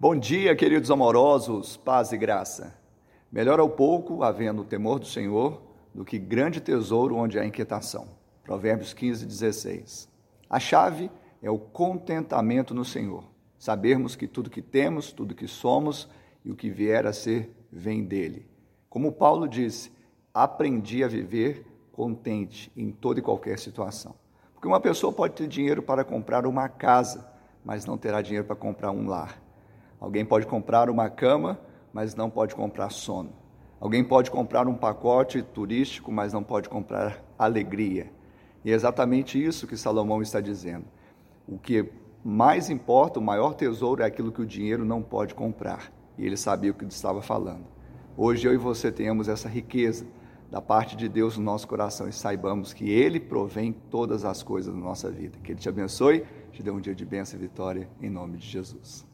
Bom dia, queridos amorosos, paz e graça. Melhor é o pouco, havendo o temor do Senhor, do que grande tesouro onde há inquietação. Provérbios 15, 16. A chave é o contentamento no Senhor. Sabermos que tudo que temos, tudo que somos e o que vier a ser vem dele. Como Paulo disse, aprendi a viver contente em toda e qualquer situação. Porque uma pessoa pode ter dinheiro para comprar uma casa, mas não terá dinheiro para comprar um lar. Alguém pode comprar uma cama, mas não pode comprar sono. Alguém pode comprar um pacote turístico, mas não pode comprar alegria. E é exatamente isso que Salomão está dizendo. O que mais importa, o maior tesouro é aquilo que o dinheiro não pode comprar. E ele sabia o que estava falando. Hoje eu e você tenhamos essa riqueza da parte de Deus no nosso coração e saibamos que Ele provém todas as coisas da nossa vida. Que Ele te abençoe, te dê um dia de bênção e vitória, em nome de Jesus.